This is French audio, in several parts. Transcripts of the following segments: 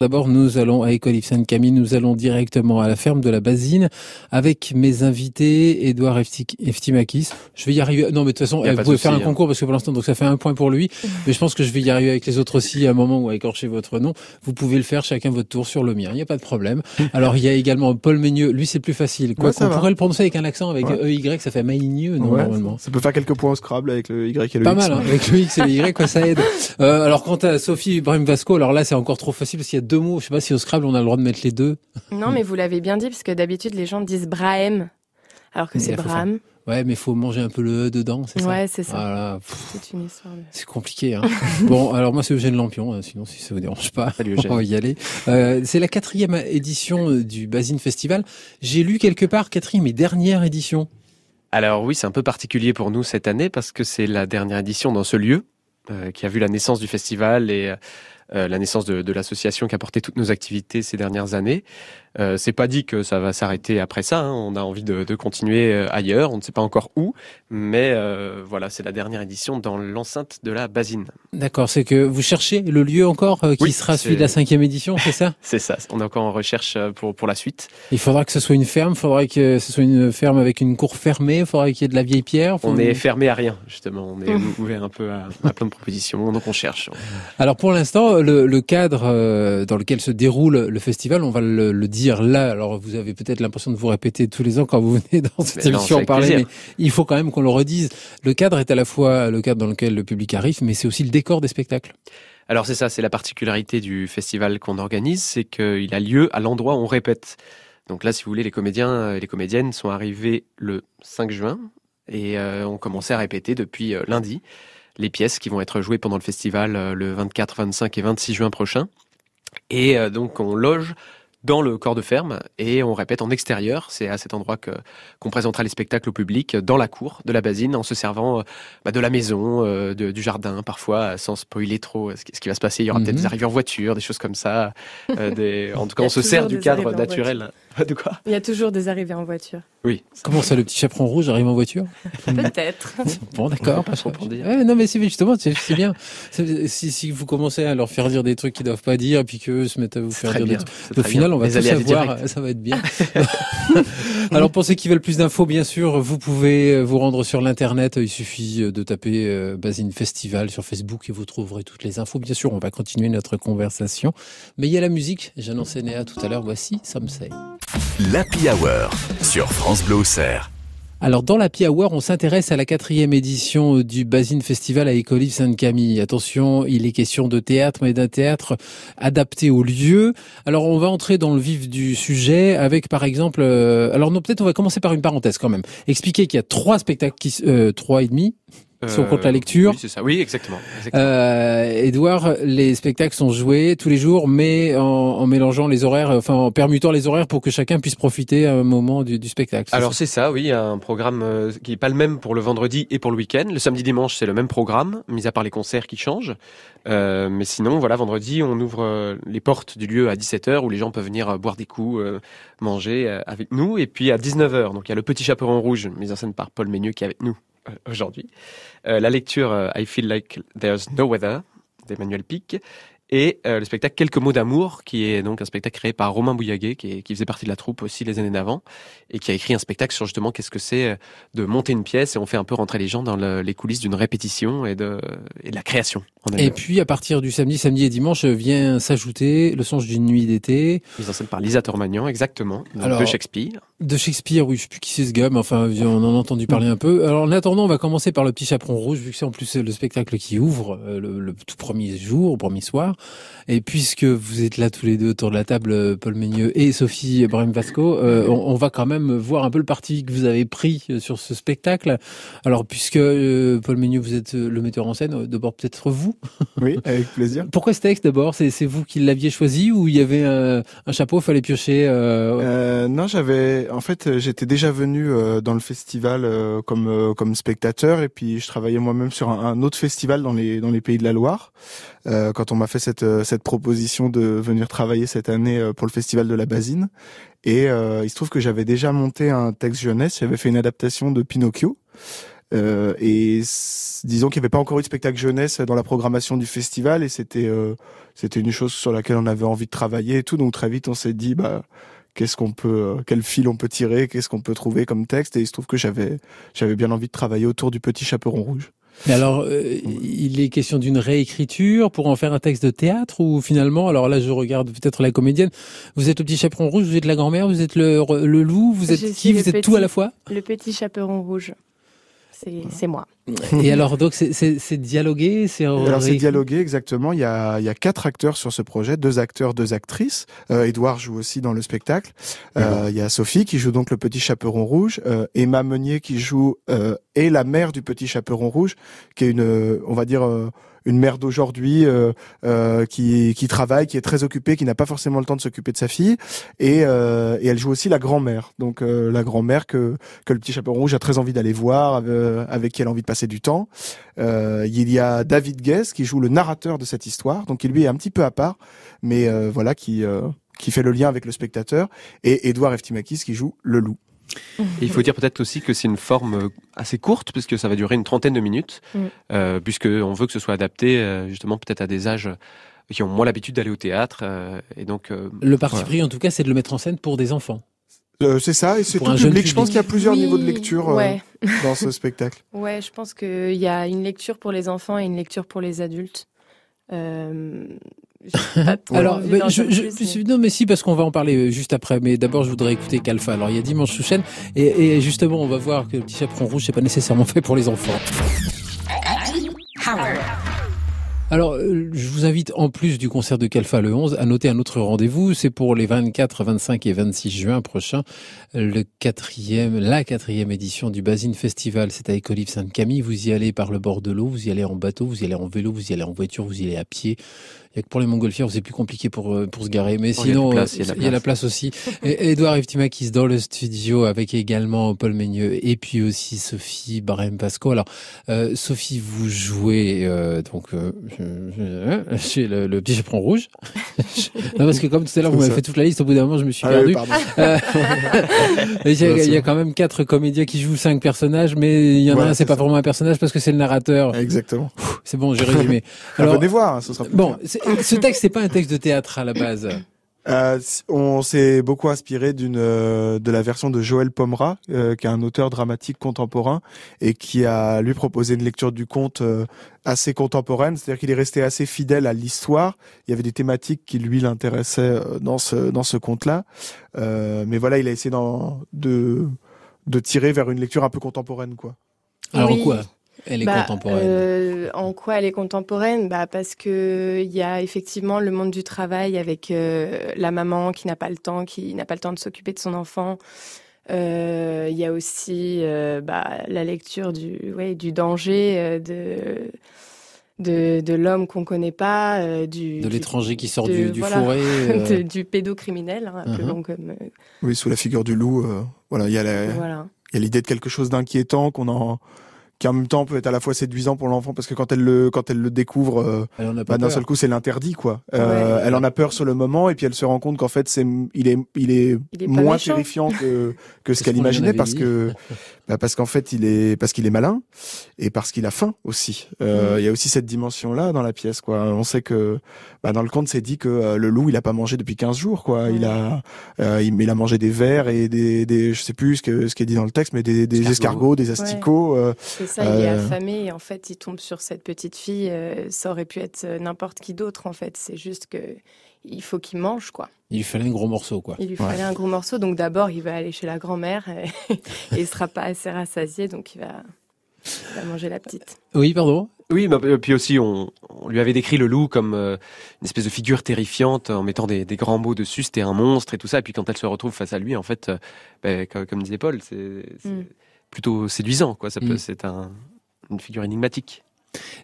D'abord, nous allons à École Yves Sainte-Camille, nous allons directement à la ferme de la Basine avec mes invités, Edouard Eftimakis. Je vais y arriver. Non, mais de toute façon, vous pouvez faire un hein. concours parce que pour l'instant, donc ça fait un point pour lui. Mais je pense que je vais y arriver avec les autres aussi à un moment où à écorcher votre nom. Vous pouvez le faire chacun votre tour sur le mien. Il n'y a pas de problème. Alors, il y a également Paul Ménieux. Lui, c'est plus facile. Quoi qu'on pourrait le prononcer avec un accent, avec EY, ça fait Maïgneux, normalement. Ça peut faire quelques points au Scrabble avec le Y et le pas X. Pas mal, hein, avec le X et le Y, quoi, ça aide. Euh, alors, quant à Sophie Ibrahim Vasco, alors là, c'est encore trop facile parce qu'il y a deux mots. Je sais pas si au Scrabble, on a le droit de mettre les deux. Non, mais vous l'avez bien dit, parce que d'habitude, les gens disent Brahem, alors que c'est Braham. Ouais, mais il faut manger un peu le E dedans, c'est ça Ouais, c'est ça. C'est une histoire. C'est compliqué. Hein. bon, alors moi, c'est Eugène Lampion, hein, sinon, si ça vous dérange pas, Salut, on va y aller. Euh, c'est la quatrième édition euh, du Basine Festival. J'ai lu quelque part quatrième et dernière édition. Alors oui, c'est un peu particulier pour nous cette année parce que c'est la dernière édition dans ce lieu euh, qui a vu la naissance du festival et euh, la naissance de, de l'association qui a porté toutes nos activités ces dernières années. Euh, c'est pas dit que ça va s'arrêter après ça. Hein. On a envie de, de, continuer euh, ailleurs. On ne sait pas encore où, mais euh, voilà, c'est la dernière édition dans l'enceinte de la Basine. D'accord. C'est que vous cherchez le lieu encore euh, qui sera celui de la cinquième édition, c'est ça C'est ça. On est encore en recherche pour pour la suite. Il faudra que ce soit une ferme. Il faudra que ce soit une ferme avec une cour fermée. Il faudra qu'il y ait de la vieille pierre. On est fermé à rien, justement. On est ouvert un peu à, à, plein de propositions. Donc on cherche. Alors pour l'instant, le, le, cadre dans lequel se déroule le festival, on va le, le dire là. Alors vous avez peut-être l'impression de vous répéter tous les ans quand vous venez dans cette émission en parler, mais il faut quand même qu'on le redise. Le cadre est à la fois le cadre dans lequel le public arrive, mais c'est aussi le décor des spectacles. Alors c'est ça, c'est la particularité du festival qu'on organise, c'est qu'il a lieu à l'endroit où on répète. Donc là, si vous voulez, les comédiens et les comédiennes sont arrivés le 5 juin et euh, ont commencé à répéter depuis euh, lundi les pièces qui vont être jouées pendant le festival euh, le 24, 25 et 26 juin prochain. Et donc on loge dans le corps de ferme et on répète en extérieur. C'est à cet endroit que qu'on présentera les spectacles au public dans la cour de la basine en se servant euh, bah, de la maison, euh, du jardin parfois sans spoiler trop ce qui, va se passer. Il y aura peut-être des mhm. arrivées en voiture, des choses comme ça. Euh, des... En tout cas, on se sert du cadre naturel. De quoi? Il y a toujours des arrivées en voiture. Oui. Comment ça, le petit chaperon rouge arrive en voiture Peut-être. bon, d'accord. Pas trop pour dire. non, mais c'est justement, c'est bien. Si, si vous commencez à leur faire dire des trucs qu'ils doivent pas dire, puis qu'eux se mettent à vous faire dire des trucs. Au final, on va tout savoir. Ça va être bien. Alors, pour ceux qui veulent plus d'infos, bien sûr, vous pouvez vous rendre sur l'internet. Il suffit de taper euh, Basine Festival sur Facebook et vous trouverez toutes les infos. Bien sûr, on va continuer notre conversation. Mais il y a la musique. J'annonçais Néa tout à l'heure. Voici Some Say. L'Happy Hour sur France Alors dans la Hour, on s'intéresse à la quatrième édition du Basine Festival à Écolive Sainte-Camille. Attention, il est question de théâtre, mais d'un théâtre adapté au lieu. Alors on va entrer dans le vif du sujet avec par exemple... Euh, alors non, peut-être on va commencer par une parenthèse quand même. Expliquer qu'il y a trois spectacles, qui, euh, trois et demi, si on compte la lecture. Oui, c'est ça. Oui, exactement. Euh, Edouard, les spectacles sont joués tous les jours, mais en, en, mélangeant les horaires, enfin en permutant les horaires pour que chacun puisse profiter à un moment du, du spectacle. Alors c'est ça, oui, un programme euh, qui est pas le même pour le vendredi et pour le week-end. Le samedi dimanche, c'est le même programme, mis à part les concerts qui changent. Euh, mais sinon, voilà, vendredi, on ouvre euh, les portes du lieu à 17h où les gens peuvent venir boire des coups, manger avec nous. Et puis à 19h, donc il y a le Petit Chaperon Rouge, mis en scène par Paul Ménieux qui est avec nous aujourd'hui. Euh, la lecture euh, I Feel Like There's No Weather d'Emmanuel Pic et euh, le spectacle Quelques mots d'amour, qui est donc un spectacle créé par Romain Bouillaguet, qui, qui faisait partie de la troupe aussi les années d'avant, et qui a écrit un spectacle sur justement qu'est-ce que c'est de monter une pièce, et on fait un peu rentrer les gens dans le, les coulisses d'une répétition et de, et de la création. Et puis à partir du samedi, samedi et dimanche vient s'ajouter Le songe d'une nuit d'été. Mise en scène par Lisa Tormagnan, exactement, de Shakespeare. De Shakespeare, oui, je sais plus qui c'est ce gars, mais enfin on en a entendu parler un peu. Alors en attendant, on va commencer par Le Petit Chaperon Rouge, vu que c'est en plus le spectacle qui ouvre euh, le, le tout premier jour, le premier soir. Et puisque vous êtes là tous les deux autour de la table, euh, Paul Meigneux et Sophie Brahim Vasco, euh, on, va quand même voir un peu le parti que vous avez pris euh, sur ce spectacle. Alors, puisque Paul Meigneux, vous êtes le metteur en scène, d'abord peut-être vous. Oui, avec plaisir. Pourquoi ce texte d'abord? C'est vous qui l'aviez choisi ou il y avait un, un chapeau, fallait piocher Non, j'avais. En fait, j'étais déjà venu dans le festival comme comme spectateur et puis je travaillais moi-même sur un, autre festival dans les dans les pays de la Loire. quand on m'a fait cette cette proposition de venir travailler cette année euh, pour le festival de la Basine. Et euh, il se trouve que j'avais déjà monté un texte jeunesse, j'avais fait une adaptation de Pinocchio. Euh, et disons qu'il n'y avait pas encore eu de spectacle jeunesse dans la programmation du festival et c'était euh, c'était une chose sur laquelle on avait envie de travailler et tout. Donc très vite on s'est dit bah qu'est-ce qu'on peut, euh, quel fil on peut tirer, qu'est-ce qu'on peut trouver comme texte. Et il se trouve que j'avais j'avais bien envie de travailler autour du petit chaperon rouge. Mais alors, il est question d'une réécriture pour en faire un texte de théâtre ou finalement, alors là je regarde peut-être la comédienne, vous êtes le petit chaperon rouge, vous êtes la grand-mère, vous êtes le, le loup, vous êtes qui, vous êtes tout à la fois? Le petit chaperon rouge c'est moi. Et alors donc c'est dialogué, c'est alors c'est dialogué exactement. Il y a il y a quatre acteurs sur ce projet, deux acteurs, deux actrices. Euh, Edouard joue aussi dans le spectacle. Euh, il y a Sophie qui joue donc le petit chaperon rouge, euh, Emma Meunier qui joue euh, et la mère du petit chaperon rouge, qui est une on va dire euh, une mère d'aujourd'hui euh, euh, qui, qui travaille, qui est très occupée, qui n'a pas forcément le temps de s'occuper de sa fille, et, euh, et elle joue aussi la grand-mère, donc la grand-mère que que le petit chaperon rouge a très envie d'aller voir, avec qui elle a envie de passer du temps. il y a David Guess qui joue le narrateur de cette histoire, donc qui lui est un petit peu à part, mais voilà qui qui fait le lien avec le spectateur, et Edouard Eftimakis qui joue le loup il faut dire peut-être aussi que c'est une forme euh, assez courte, puisque ça va durer une trentaine de minutes, mm. euh, puisqu'on veut que ce soit adapté euh, justement peut-être à des âges qui ont moins l'habitude d'aller au théâtre. et donc, le parti pris, en tout cas, c'est de le mettre en scène pour des enfants. c'est ça, et c'est tout public. Je pense qu'il y a plusieurs niveaux de lecture dans ce spectacle. Ouais, je pense qu'il y a une lecture pour les enfants et une lecture pour les adultes. Alors, je, non, mais si, parce qu'on va en parler euh, juste après. Mais d'abord, je voudrais écouter Kalfa. Alors, il y a Dimanche sous chaîne, et, et, justement, on va voir que le petit chaperon rouge, c'est pas nécessairement fait pour les enfants. Alors, euh, je vous invite, en plus du concert de Calfa le 11, à noter un autre rendez-vous. C'est pour les 24, 25 et 26 juin prochains, le quatrième, la quatrième édition du Basine Festival. C'est à Écolive Sainte-Camille. Vous y allez par le bord de l'eau, vous y allez en bateau, vous y allez en vélo, vous y allez en voiture, vous y allez à pied. Que pour les montgolfières, c'est plus compliqué pour euh, pour se garer, mais sinon il y, a la place aussi. Et Edouard Eftimakis dans le studio avec également Paul Meigneux et puis aussi Sophie Barem Pasco. Alors euh, Sophie, vous jouez euh, donc euh, chez le, le, petit chaperon rouge. non, parce que comme tout à l'heure vous m'avez fait toute la liste, au bout d'un moment je me suis ah perdu. il, y a, il, y a, quand même quatre comédiens qui jouent cinq personnages, mais il y en a un c'est pas vraiment un personnage parce que c'est le narrateur. Exactement. C'est bon, j'ai résumé. Alors, venez voir, ce sera bon ce texte, c'est pas un texte de théâtre à la base. Euh, on s'est beaucoup inspiré d'une euh, de la version de Joël Pomera, euh, qui est un auteur dramatique contemporain et qui a lui proposé une lecture du conte euh, assez contemporaine, c'est-à-dire qu'il est resté assez fidèle à l'histoire. Il y avait des thématiques qui lui l'intéressaient dans ce dans ce conte-là, mais voilà, il a essayé de de tirer vers une lecture un peu contemporaine, quoi. Alors quoi? Elle est bah, contemporaine. Euh, en quoi elle est contemporaine? Bah Parce que il y a effectivement le monde du travail avec euh, la maman qui n'a pas le temps, qui n'a pas le temps de s'occuper de son enfant. Euh, il y a aussi bah, la lecture du, ouais, du danger de de, de l'homme qu'on connaît pas, du de l'étranger qui sort du, du fourré, du pédocriminel, hein, uh-huh. comme. Oui, sous la figure du loup, voilà, il y a il y a l'idée de quelque chose d'inquiétant qu'on en qui en même temps peut être à la fois séduisant pour l'enfant parce que quand elle le quand elle le découvre euh, bah, d'un seul coup c'est l'interdit quoi. Euh, elle en a peur sur le moment et puis elle se rend compte qu'en fait c'est il est il est, moins terrifiant que que ce qu'elle imaginait parce que bah, parce qu'en fait il est parce qu'il est malin et parce qu'il a faim aussi euh, mm. il y a aussi cette dimension là dans la pièce quoi on sait que bah, dans le conte c'est dit que euh, le loup il a pas mangé depuis 15 jours quoi il a euh, il, il, a mangé des vers et des, des je sais plus ce que ce qui est dit dans le texte mais des, des escargots des asticots ça, il est affamé et en fait, il tombe sur cette petite fille. Euh, ça aurait pu être n'importe qui d'autre en fait. C'est juste que il faut qu'il mange quoi. Il lui fallait un gros morceau quoi. Il lui fallait un gros morceau. Donc d'abord, il va aller chez la grand-mère et, il sera pas assez rassasié, donc il va, manger la petite. Oui, pardon? Oui, mais puis aussi, on, lui avait décrit le loup comme une espèce de figure terrifiante en mettant des, grands mots dessus. C'était un monstre et tout ça. Et puis quand elle se retrouve face à lui, en fait, ben, comme, disait Paul, c'est mm plutôt séduisant. Quoi. Ça peut, mm. C'est un, une figure énigmatique.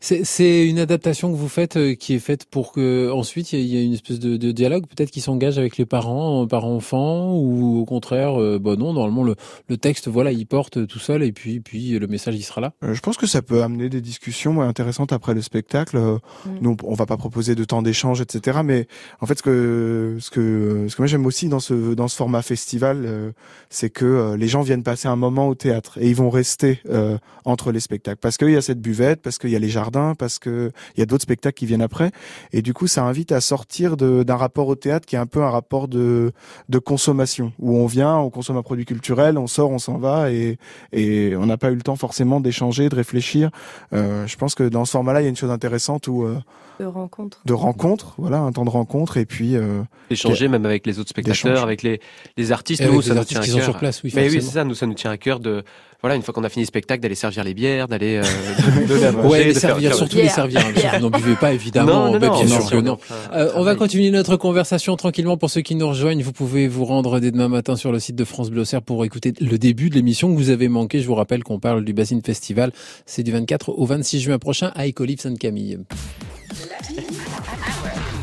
C'est une adaptation que vous faites euh, qui est faite pour que ensuite il y, ait une espèce de, de dialogue peut-être qui s'engage avec les parents, parents enfants ou au contraire, euh, bah non, normalement le, le, texte voilà il porte tout seul et puis puis le message il sera là. je pense que ça peut amener des discussions intéressantes après le spectacle. Nous on va pas proposer de temps d'échange etc. Mais en fait ce que ce que ce que moi j'aime aussi dans ce dans ce format festival, c'est que les gens viennent passer un moment au théâtre et ils vont rester entre les spectacles parce qu'il y a cette buvette, parce qu'il y a les jardins, parce que il y a d'autres spectacles qui viennent après. Et du coup, ça invite à sortir d'un rapport au théâtre qui est un peu un rapport de, de consommation, où on vient, on consomme un produit culturel, on sort, on s'en va, et, et on n'a pas eu le temps forcément d'échanger, de réfléchir. Euh, je pense que dans ce format-là, il y a une chose intéressante où euh, de rencontre. De rencontre, voilà, un temps de rencontre et puis euh, échanger même avec les autres spectateurs, avec les, les artistes. nous, ça nous tient à cœur. sur place, oui. Mais oui, c'est ça. Nous, ça nous tient à cœur de voilà, une fois qu'on a fini le spectacle, d'aller servir les bières, d'aller euh, à manger, ouais, les servir, surtout les servir. Hein, vous n'en buvez pas évidemment. Non, non, non, bien sûr non. Euh, on va continuer notre conversation tranquillement. Pour ceux qui nous rejoignent, vous pouvez vous rendre dès demain matin sur le site de France Bleu pour écouter le début de l'émission que vous avez manqué. Je vous rappelle qu'on parle du Basin Festival. C'est du 24 au 26 juin prochain à Écolive Sainte-Camille.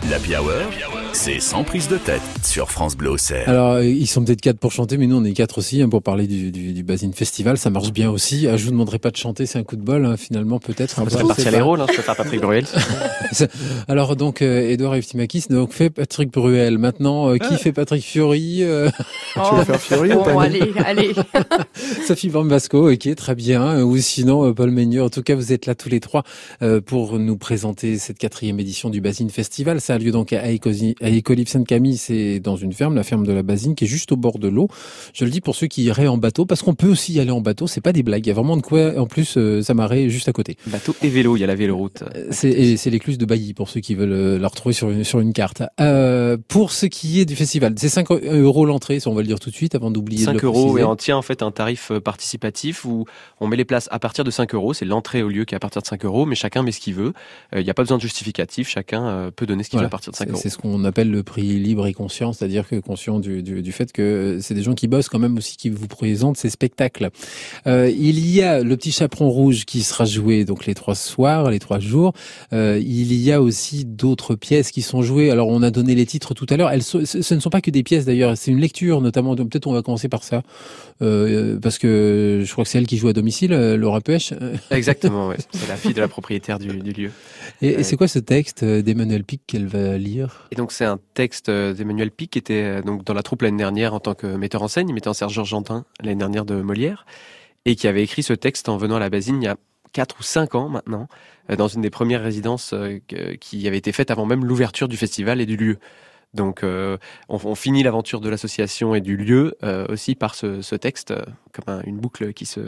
L'Happy Hour, c'est sans prise de tête sur France Bleu Alors, ils sont peut-être quatre pour chanter, mais nous, on est quatre aussi hein, pour parler du, du, du Basin Festival. Ça marche bien aussi. Ah, je vous demanderai pas de chanter, c'est un coup de bol, hein, finalement, peut-être. On peut partir les rôles, hein, je peux faire Patrick Bruel. Alors, donc, euh, Edouard Eftimakis, donc, fait Patrick Bruel. Maintenant, euh, qui ah. fait Patrick Fiori euh... Tu veux faire Fiori bon, ou pas allez, allez. Sophie Bambasco, ok, très bien. Ou sinon, euh, Paul Meigneux. En tout cas, vous êtes là tous les trois euh, pour nous présenter cette quatrième édition du Basin Festival. Ça lieu donc à Écolive Sainte-Camille, c'est dans une ferme, la ferme de la Basine, qui est juste au bord de l'eau. Je le dis pour ceux qui iraient en bateau, parce qu'on peut aussi y aller en bateau, c'est pas des blagues, il y a vraiment de quoi, en plus, euh, ça m'arrête juste à côté. Bateau et vélo, il y a la véloroute. Euh, c'est, c'est l'écluse de Bailly, pour ceux qui veulent euh, la retrouver sur une, sur une carte. Euh, pour ce qui est du festival, c'est 5 euros l'entrée, on va le dire tout de suite, avant d'oublier 5 euros, et on tient en fait un tarif participatif où on met les places à partir de 5 euros, c'est l'entrée au lieu qui est à partir de 5 euros, mais chacun met ce qu'il veut. Il n'y a pas besoin de justificatif, chacun peut donner ce qu'il veut à partir de 5 euros. C'est ce qu'on appelle le prix libre et conscient, c'est-à-dire que conscient du, du, du fait que c'est des gens qui bossent quand même aussi qui vous présentent ces spectacles. Euh, il y a le petit chaperon rouge qui sera joué donc les trois soirs, les trois jours. Euh, il y a aussi d'autres pièces qui sont jouées. Alors on a donné les titres tout à l'heure. Elles, ce ne sont pas que des pièces d'ailleurs, c'est une lecture notamment. Peut-être on va commencer par ça euh, parce que je crois que c'est elle qui joue à domicile, euh, Laura Pêche. Exactement, ouais. c'est la fille de la propriétaire du, du lieu. Et, et c'est quoi ce texte d'Emmanuel Pic qu'elle va lire? Et donc c'est un texte d'Emmanuel Pic qui était euh, donc dans la troupe l'année dernière en tant que metteur en scène. Il mettait en Serge Argentin l'année dernière de Molière et qui avait écrit ce texte en venant à la Basine il y a 4 ou 5 ans maintenant, euh, dans une des premières résidences euh, qui avait été faite avant même l'ouverture du festival et du lieu. Donc on, finit l'aventure de l'association et du lieu aussi par ce, texte, comme une boucle qui se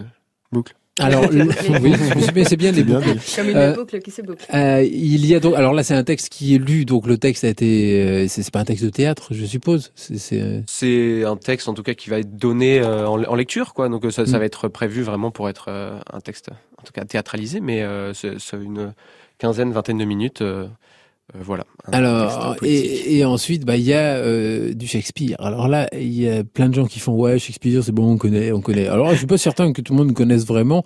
boucle. Alors, oui, mais c'est bien des boucles. Comme une euh, boucle qui se boucle. Euh, il y a donc, alors là, c'est un texte qui est lu, donc le texte a été, euh, c'est pas un texte de théâtre, je suppose. C'est un texte, en tout cas, qui va être donné en, lecture, quoi. Donc ça, ça, mm. va être prévu vraiment pour être un texte, en tout cas théâtralisé, mais c'est une quinzaine, vingtaine de minutes. Euh, voilà. Alors, et, et, ensuite, bah, il y a euh, du Shakespeare. Alors là, il y a plein de gens qui font ouais, Shakespeare, c'est bon, on connaît, on connaît. Alors, je suis pas certain que tout le monde connaisse vraiment.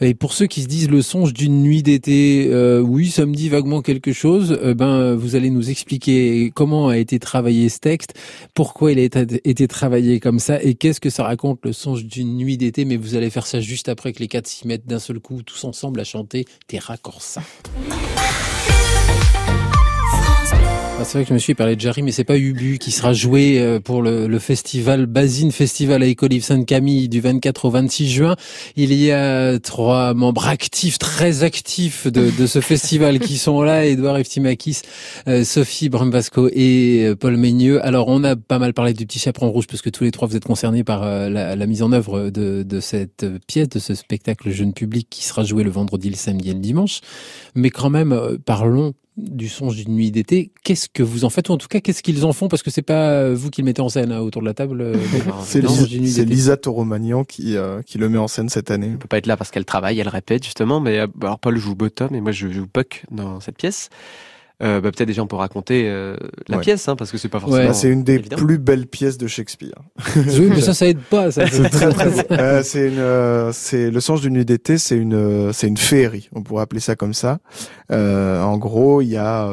Et pour ceux qui se disent le songe d'une nuit d'été, euh, oui, ça me dit vaguement quelque chose. ben, vous allez nous expliquer comment a été travaillé ce texte, pourquoi il a été, travaillé comme ça, et qu'est-ce que ça raconte le songe d'une nuit d'été. Mais vous allez faire ça juste après que les quatre s'y mettent d'un seul coup, tous ensemble à chanter Terra Corsa. C'est vrai que je me suis parlé de Jarry, mais c'est pas Ubu qui sera joué euh, pour le, le festival Basine Festival à Écolive Sainte-Camille du 24 au 26 juin. Il y a trois membres actifs, très actifs de, de ce festival qui sont là, Edouard Eftimakis, euh, Sophie Brambasco et euh, Paul Meigneux. Alors on a pas mal parlé du petit chaperon rouge parce que tous les trois vous êtes concernés par la, la, mise en œuvre de, de cette pièce, de ce spectacle jeune public qui sera joué le vendredi, le samedi et le dimanche. Mais quand même, parlons du songe d'une nuit d'été. Qu'est-ce que vous en faites ou en tout cas qu'est-ce qu'ils en font parce que c'est pas vous qui le mettez en scène hein, autour de la table. Euh, c'est Lisa Toromagnan qui euh, qui le met en scène cette année. Elle peut pas être là parce qu'elle travaille, elle répète justement. Mais euh, alors Paul joue Bottom et moi je joue Puck dans cette pièce. Bah, peut-être déjà on peut raconter la pièce, hein, parce que c'est pas forcément. Bah, c'est une des plus belles pièces de Shakespeare. oui, mais ça, ça aide pas. Ça. c'est très, très. c'est une, c'est le sens d'une nuit d'été, c'est une, c'est une féerie. On pourrait appeler ça comme ça. en gros, il y a,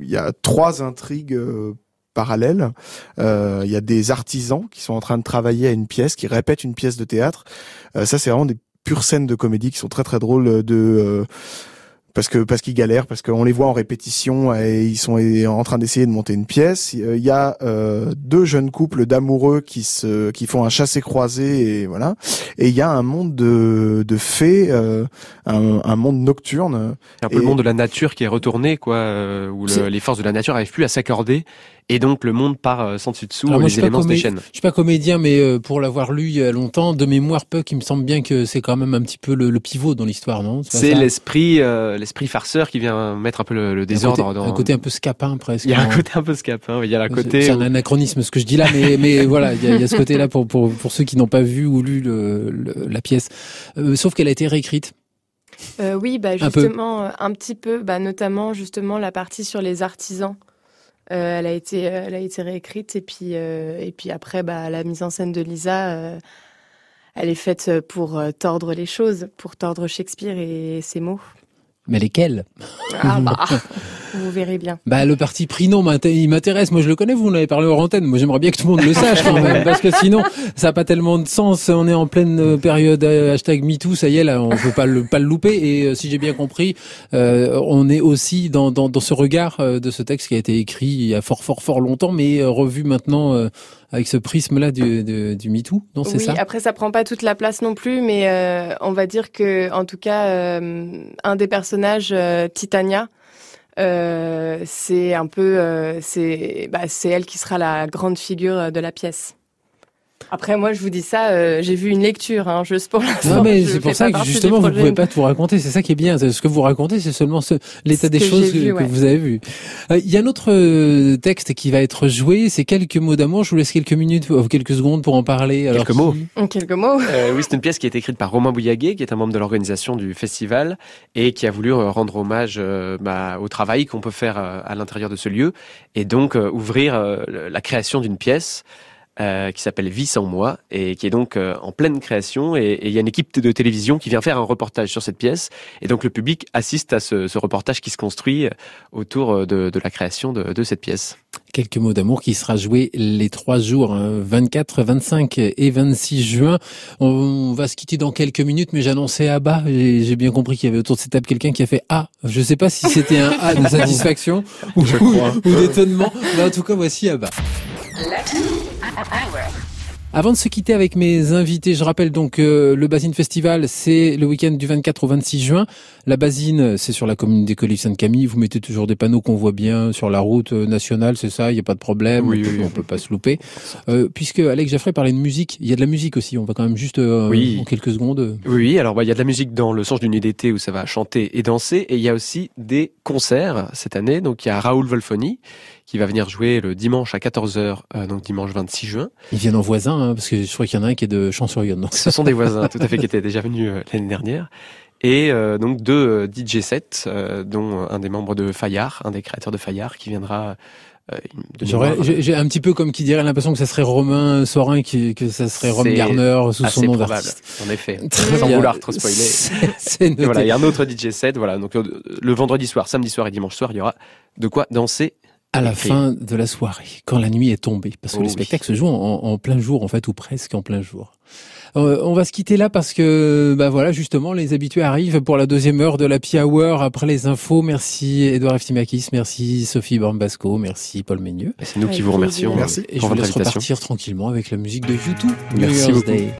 il y a trois intrigues parallèle. Euh, il y a des artisans qui sont en train de travailler à une pièce, qui répètent une pièce de théâtre. Euh, ça, c'est vraiment des pures scènes de comédie qui sont très très drôles de euh, parce que parce qu'ils galèrent, parce qu'on les voit en répétition et ils sont en train d'essayer de monter une pièce. Il y a euh, deux jeunes couples d'amoureux qui se qui font un chassé croisé et voilà. Et il y a un monde de de fées, euh, un, un, monde nocturne. Un peu le monde de la nature qui est retourné quoi, euh, où les forces de la nature n'arrivent plus à s'accorder et donc le monde part euh, sans dessus dessous, les éléments se déchaînent. Je suis pas comédien, mais euh, pour l'avoir lu il y a longtemps, de mémoire Puck, il me semble bien que c'est quand même un petit peu le, pivot dans l'histoire, non? C'est l'esprit, euh, l'esprit farceur qui vient mettre un peu le, désordre. Un côté, dans... un côté un peu scapin presque. Il y a un côté un peu scapin. Il y a la côté. C'est un anachronisme ce que je dis là, mais mais voilà, il y, a, il y a ce côté-là pour pour pour ceux qui n'ont pas vu ou lu le, la pièce. sauf qu'elle a été réécrite. Euh, oui, bah justement, un, petit peu, bah, notamment justement la partie sur les artisans. Euh, elle a été, elle a été réécrite et puis euh, et puis après, bah, la mise en scène de Lisa, euh, elle est faite pour tordre les choses, pour tordre Shakespeare et ses mots. Mais lesquels? Ah bah, vous verrez bien. Bah le parti pris non, il m'intéresse. Moi je le connais, vous en avez parlé hors antenne. Moi j'aimerais bien que tout le monde le sache quand même, parce que sinon ça n'a pas tellement de sens. On est en pleine euh, période euh, hashtag MeToo, ça y est là, on peut pas le pas le louper. Et euh, si j'ai bien compris, on est aussi dans, dans, dans ce regard de ce texte qui a été écrit il y a fort fort fort longtemps, mais revu maintenant avec ce prisme-là du, du, du MeToo, non C'est oui, ça? Après, ça prend pas toute la place non plus, mais euh, on va dire que, en tout cas, euh, un des personnages, euh, Titania, c'est un peu, c'est, bah, c'est elle qui sera la grande figure de la pièce. Après, moi, je vous dis ça, euh, j'ai vu une lecture, hein, juste pour l'instant. Non, mais c'est pour ça que justement, vous pouvez pas tout raconter. C'est ça qui est bien. Ce que vous racontez, c'est seulement ce, l'état des choses que, vous avez vu. Euh, il y a un autre euh, texte qui va être joué. C'est quelques mots d'amour. Je vous laisse quelques minutes, ou quelques secondes pour en parler. Alors, quelques mots. Quelques mots. oui, c'est une pièce qui a été écrite par Romain Bouillaguet, qui est un membre de l'organisation du festival et qui a voulu rendre hommage bah, au travail qu'on peut faire à l'intérieur de ce lieu et donc ouvrir la création d'une pièce. Euh, qui s'appelle Vie sans moi et qui est donc euh, en pleine création et il y a une équipe de télévision qui vient faire un reportage sur cette pièce et donc le public assiste à ce, ce reportage qui se construit euh, autour de, de la création de, de, cette pièce. Quelques mots d'amour qui sera joué les trois jours, 24, hein, 25 et 26 juin. On va se quitter dans quelques minutes, mais j'annonçais à bas. J'ai bien compris qu'il y avait autour de cette table quelqu'un qui a fait A. Je sais pas si c'était un A de satisfaction ou, ou d'étonnement, mais en tout cas voici à bas. Avant de se quitter avec mes invités, je rappelle donc euh, le Basine Festival, c'est le week-end du 24 au 26 juin. La Basine, c'est sur la commune des Collines Sainte-Camille. Vous mettez toujours des panneaux qu'on voit bien sur la route euh, nationale, c'est ça, il n'y a pas de problème, oui, on, peut, peut pas se louper. Euh, puisque Alex Jaffray parlait de musique, il y a de la musique aussi, on va quand même juste euh, en quelques secondes. Oui, alors bah, il y a de la musique dans le sens d'une nuit d'été où ça va chanter et danser, et il y a aussi des concerts cette année. Donc il y a Raoul Wolfoni qui va venir jouer le dimanche à 14h, euh, donc dimanche 26 juin. Ils viennent en voisin, hein, parce que je crois qu'il y en a un qui est de Champs-sur-Yonne. Ce sont des voisins, tout à fait, qui étaient déjà venus euh, l'année dernière. Et euh, donc deux DJ sets, dont un des membres de Fayard, un des créateurs de Fayard, qui viendra j'ai un petit peu comme qui dirait l'impression que ça serait Romain Sorin, qui, que ça serait Rom Garner sous son nom d'artiste. En effet, sans vouloir trop spoiler. voilà, il y a un autre DJ set. Voilà, donc le vendredi soir, samedi soir et dimanche soir, il y aura de quoi danser à la fin de la soirée, quand la nuit est tombée, parce que le oh spectacle se joue en, plein jour, en fait, ou presque en plein jour. Euh, on va se quitter là parce que, bah voilà, justement, les habitués arrivent pour la deuxième heure de la Hour après les infos. Merci Edouard Eftimakis, merci Sophie Born-Basco, merci Paul Meigneux. C'est nous qui vous remercions. Merci. Et je vous laisse repartir tranquillement avec la musique de YouTube. Merci beaucoup.